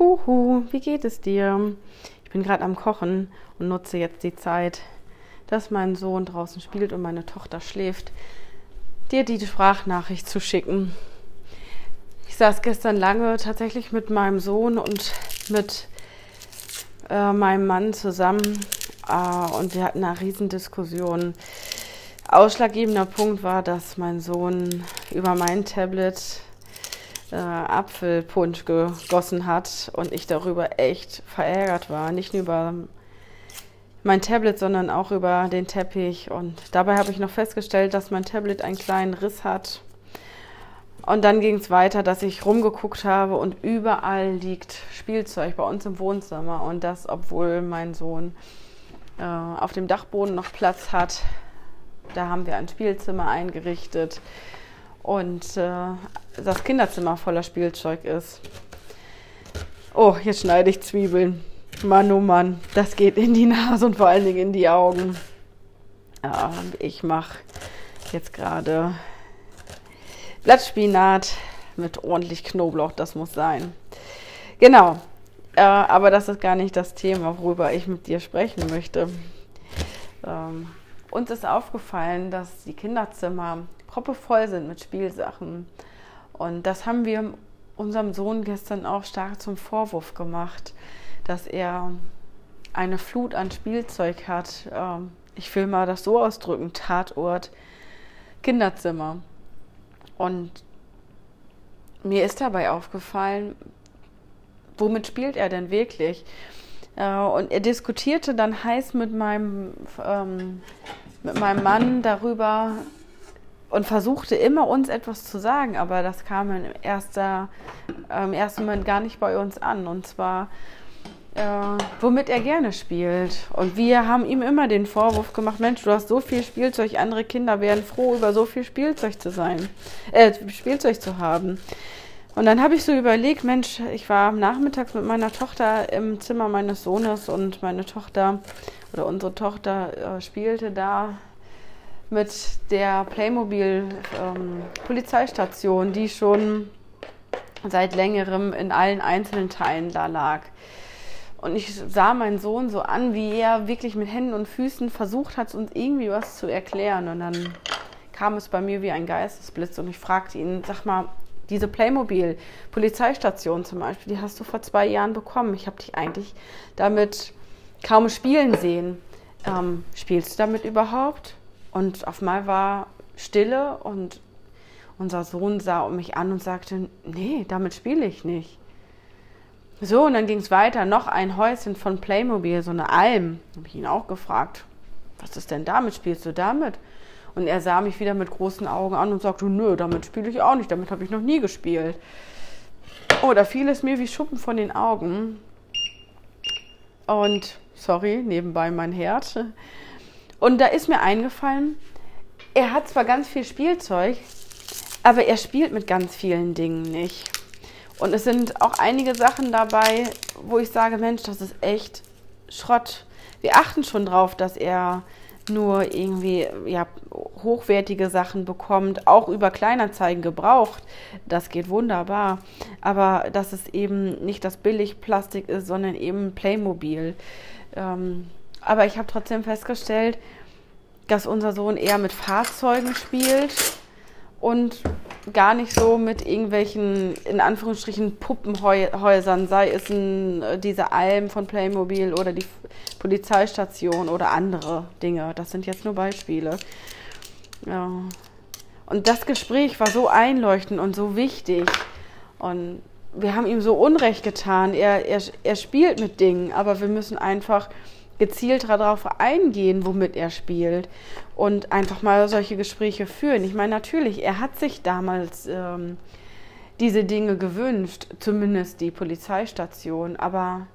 Huhu, wie geht es dir? Ich bin gerade am Kochen und nutze jetzt die Zeit, dass mein Sohn draußen spielt und meine Tochter schläft, dir die Sprachnachricht zu schicken. Ich saß gestern lange tatsächlich mit meinem Sohn und mit äh, meinem Mann zusammen äh, und wir hatten eine Riesendiskussion. Ausschlaggebender Punkt war, dass mein Sohn über mein Tablet äh, Apfelpunsch gegossen hat und ich darüber echt verärgert war. Nicht nur über mein Tablet, sondern auch über den Teppich. Und dabei habe ich noch festgestellt, dass mein Tablet einen kleinen Riss hat. Und dann ging es weiter, dass ich rumgeguckt habe und überall liegt Spielzeug bei uns im Wohnzimmer. Und das, obwohl mein Sohn äh, auf dem Dachboden noch Platz hat. Da haben wir ein Spielzimmer eingerichtet und äh, das Kinderzimmer voller Spielzeug ist. Oh, jetzt schneide ich Zwiebeln. Mann, oh Mann, das geht in die Nase und vor allen Dingen in die Augen. Ja, ich mache jetzt gerade Blattspinat mit ordentlich Knoblauch, das muss sein. Genau, äh, aber das ist gar nicht das Thema, worüber ich mit dir sprechen möchte. Ähm, uns ist aufgefallen, dass die Kinderzimmer proppevoll sind mit Spielsachen. Und das haben wir unserem Sohn gestern auch stark zum Vorwurf gemacht, dass er eine Flut an Spielzeug hat. Ähm, ich will mal das so ausdrücken, Tatort, Kinderzimmer. Und mir ist dabei aufgefallen, womit spielt er denn wirklich? Äh, und er diskutierte dann heiß mit meinem, ähm, mit meinem Mann darüber, und versuchte immer uns etwas zu sagen, aber das kam im, erster, im ersten Moment gar nicht bei uns an. Und zwar, äh, womit er gerne spielt. Und wir haben ihm immer den Vorwurf gemacht, Mensch, du hast so viel Spielzeug, andere Kinder wären froh, über so viel Spielzeug zu sein, äh, Spielzeug zu haben. Und dann habe ich so überlegt, Mensch, ich war nachmittags mit meiner Tochter im Zimmer meines Sohnes und meine Tochter oder unsere Tochter äh, spielte da mit der Playmobil ähm, die schon seit längerem in allen einzelnen Teilen da lag. Und ich sah meinen Sohn so an, wie er wirklich mit Händen und Füßen versucht hat, uns irgendwie was zu erklären. Und dann kam es bei mir wie ein Geistesblitz und ich fragte ihn, sag mal, diese Playmobil Polizeistation zum Beispiel, die hast du vor zwei Jahren bekommen. Ich habe dich eigentlich damit kaum spielen sehen. Ähm, spielst du damit überhaupt? Und auf einmal war Stille und unser Sohn sah mich an und sagte, nee, damit spiele ich nicht. So, und dann ging es weiter. Noch ein Häuschen von Playmobil, so eine Alm. Habe ich ihn auch gefragt, was ist denn damit? Spielst du damit? Und er sah mich wieder mit großen Augen an und sagte, nö, damit spiele ich auch nicht, damit habe ich noch nie gespielt. Oh, da fiel es mir wie Schuppen von den Augen. Und, sorry, nebenbei mein Herz. Und da ist mir eingefallen, er hat zwar ganz viel Spielzeug, aber er spielt mit ganz vielen Dingen nicht. Und es sind auch einige Sachen dabei, wo ich sage, Mensch, das ist echt Schrott. Wir achten schon drauf, dass er nur irgendwie ja, hochwertige Sachen bekommt, auch über Kleinanzeigen gebraucht. Das geht wunderbar. Aber dass es eben nicht das Billigplastik ist, sondern eben Playmobil. Ähm, aber ich habe trotzdem festgestellt, dass unser Sohn eher mit Fahrzeugen spielt und gar nicht so mit irgendwelchen, in Anführungsstrichen, Puppenhäusern, sei es ein, äh, diese Alm von Playmobil oder die Polizeistation oder andere Dinge. Das sind jetzt nur Beispiele. Ja. Und das Gespräch war so einleuchtend und so wichtig. Und wir haben ihm so Unrecht getan. Er, er, er spielt mit Dingen, aber wir müssen einfach gezielt darauf eingehen, womit er spielt und einfach mal solche Gespräche führen. Ich meine, natürlich, er hat sich damals ähm, diese Dinge gewünscht, zumindest die Polizeistation, aber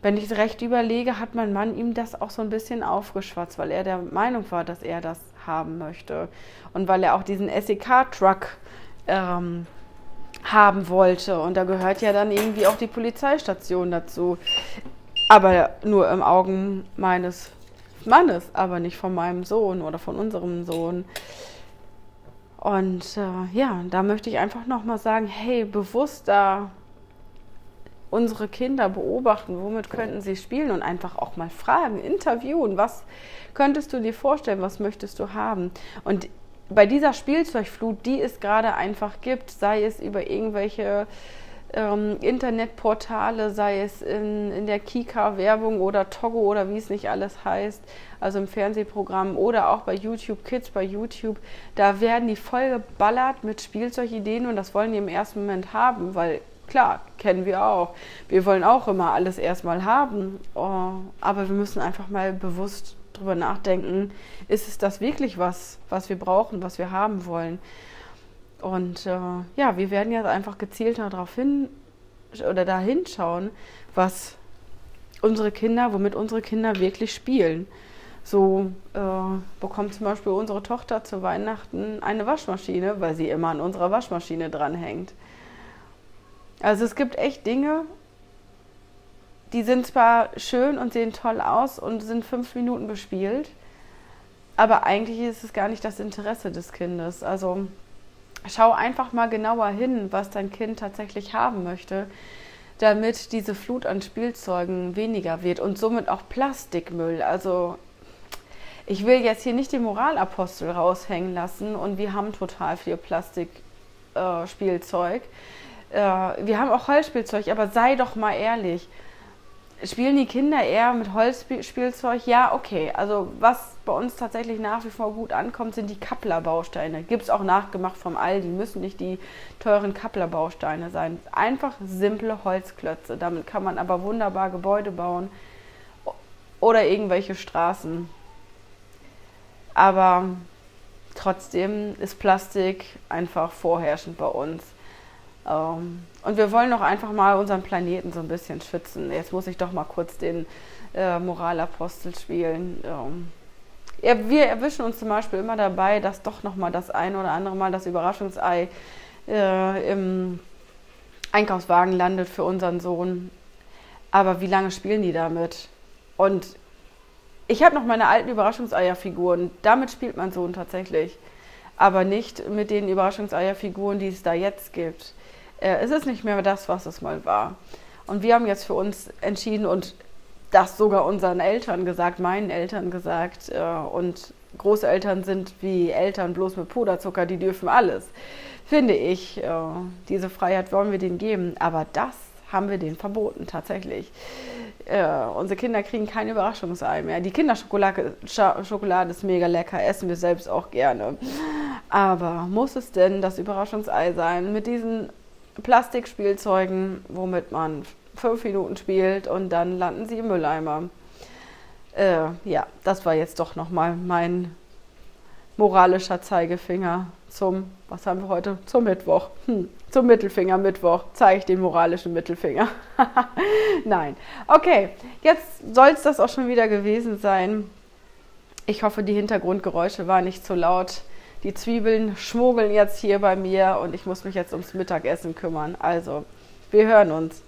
wenn ich es recht überlege, hat mein Mann ihm das auch so ein bisschen aufgeschwatzt, weil er der Meinung war, dass er das haben möchte und weil er auch diesen SEK-Truck ähm, haben wollte. Und da gehört ja dann irgendwie auch die Polizeistation dazu. Aber nur im Augen meines Mannes, aber nicht von meinem Sohn oder von unserem Sohn. Und äh, ja, da möchte ich einfach nochmal sagen, hey, bewusster unsere Kinder beobachten, womit könnten sie spielen und einfach auch mal fragen, interviewen, was könntest du dir vorstellen, was möchtest du haben? Und bei dieser Spielzeugflut, die es gerade einfach gibt, sei es über irgendwelche ähm, Internetportale, sei es in, in der Kika-Werbung oder Togo oder wie es nicht alles heißt, also im Fernsehprogramm oder auch bei YouTube Kids, bei YouTube, da werden die voll geballert mit Spielzeugideen und das wollen die im ersten Moment haben, weil klar, kennen wir auch. Wir wollen auch immer alles erstmal haben, oh, aber wir müssen einfach mal bewusst drüber nachdenken, ist es das wirklich was, was wir brauchen, was wir haben wollen? Und äh, ja, wir werden jetzt einfach gezielter darauf hin oder da hinschauen, was unsere Kinder, womit unsere Kinder wirklich spielen. So äh, bekommt zum Beispiel unsere Tochter zu Weihnachten eine Waschmaschine, weil sie immer an unserer Waschmaschine dranhängt. Also es gibt echt Dinge, die sind zwar schön und sehen toll aus und sind fünf Minuten bespielt, aber eigentlich ist es gar nicht das Interesse des Kindes. Also schau einfach mal genauer hin, was dein Kind tatsächlich haben möchte, damit diese Flut an Spielzeugen weniger wird und somit auch Plastikmüll. Also ich will jetzt hier nicht den Moralapostel raushängen lassen und wir haben total viel Plastikspielzeug. Äh, äh, wir haben auch Holzspielzeug, aber sei doch mal ehrlich Spielen die Kinder eher mit Holzspielzeug? Ja, okay. Also was bei uns tatsächlich nach wie vor gut ankommt, sind die Kappler-Bausteine. Gibt es auch nachgemacht vom Aldi, müssen nicht die teuren Kappler-Bausteine sein. Einfach simple Holzklötze. Damit kann man aber wunderbar Gebäude bauen oder irgendwelche Straßen. Aber trotzdem ist Plastik einfach vorherrschend bei uns. Ähm, und wir wollen doch einfach mal unseren Planeten so ein bisschen schützen. Jetzt muss ich doch mal kurz den äh, Moralapostel spielen. Ähm, ja, wir erwischen uns zum Beispiel immer dabei, dass doch noch mal das ein oder andere Mal das Überraschungsei äh, im Einkaufswagen landet für unseren Sohn. Aber wie lange spielen die damit? Und ich habe noch meine alten Überraschungseierfiguren. Damit spielt mein Sohn tatsächlich. Aber nicht mit den Überraschungseierfiguren, die es da jetzt gibt äh, es ist nicht mehr das, was es mal war. Und wir haben jetzt für uns entschieden und das sogar unseren Eltern gesagt, meinen Eltern gesagt. Äh, und Großeltern sind wie Eltern bloß mit Puderzucker, die dürfen alles. Finde ich, äh, diese Freiheit wollen wir denen geben. Aber das haben wir denen verboten, tatsächlich. Äh, unsere Kinder kriegen kein Überraschungsei mehr. Die Kinderschokolade Schokolade ist mega lecker, essen wir selbst auch gerne. Aber muss es denn das Überraschungsei sein mit diesen Plastikspielzeugen, womit man fünf Minuten spielt und dann landen sie im Mülleimer. Äh, ja, das war jetzt doch nochmal mein moralischer Zeigefinger zum, was haben wir heute? Zum Mittwoch. Hm, zum Mittelfinger Mittwoch zeige ich den moralischen Mittelfinger. Nein. Okay, jetzt soll es das auch schon wieder gewesen sein. Ich hoffe, die Hintergrundgeräusche waren nicht zu laut. Die Zwiebeln schmuggeln jetzt hier bei mir und ich muss mich jetzt ums Mittagessen kümmern. Also, wir hören uns.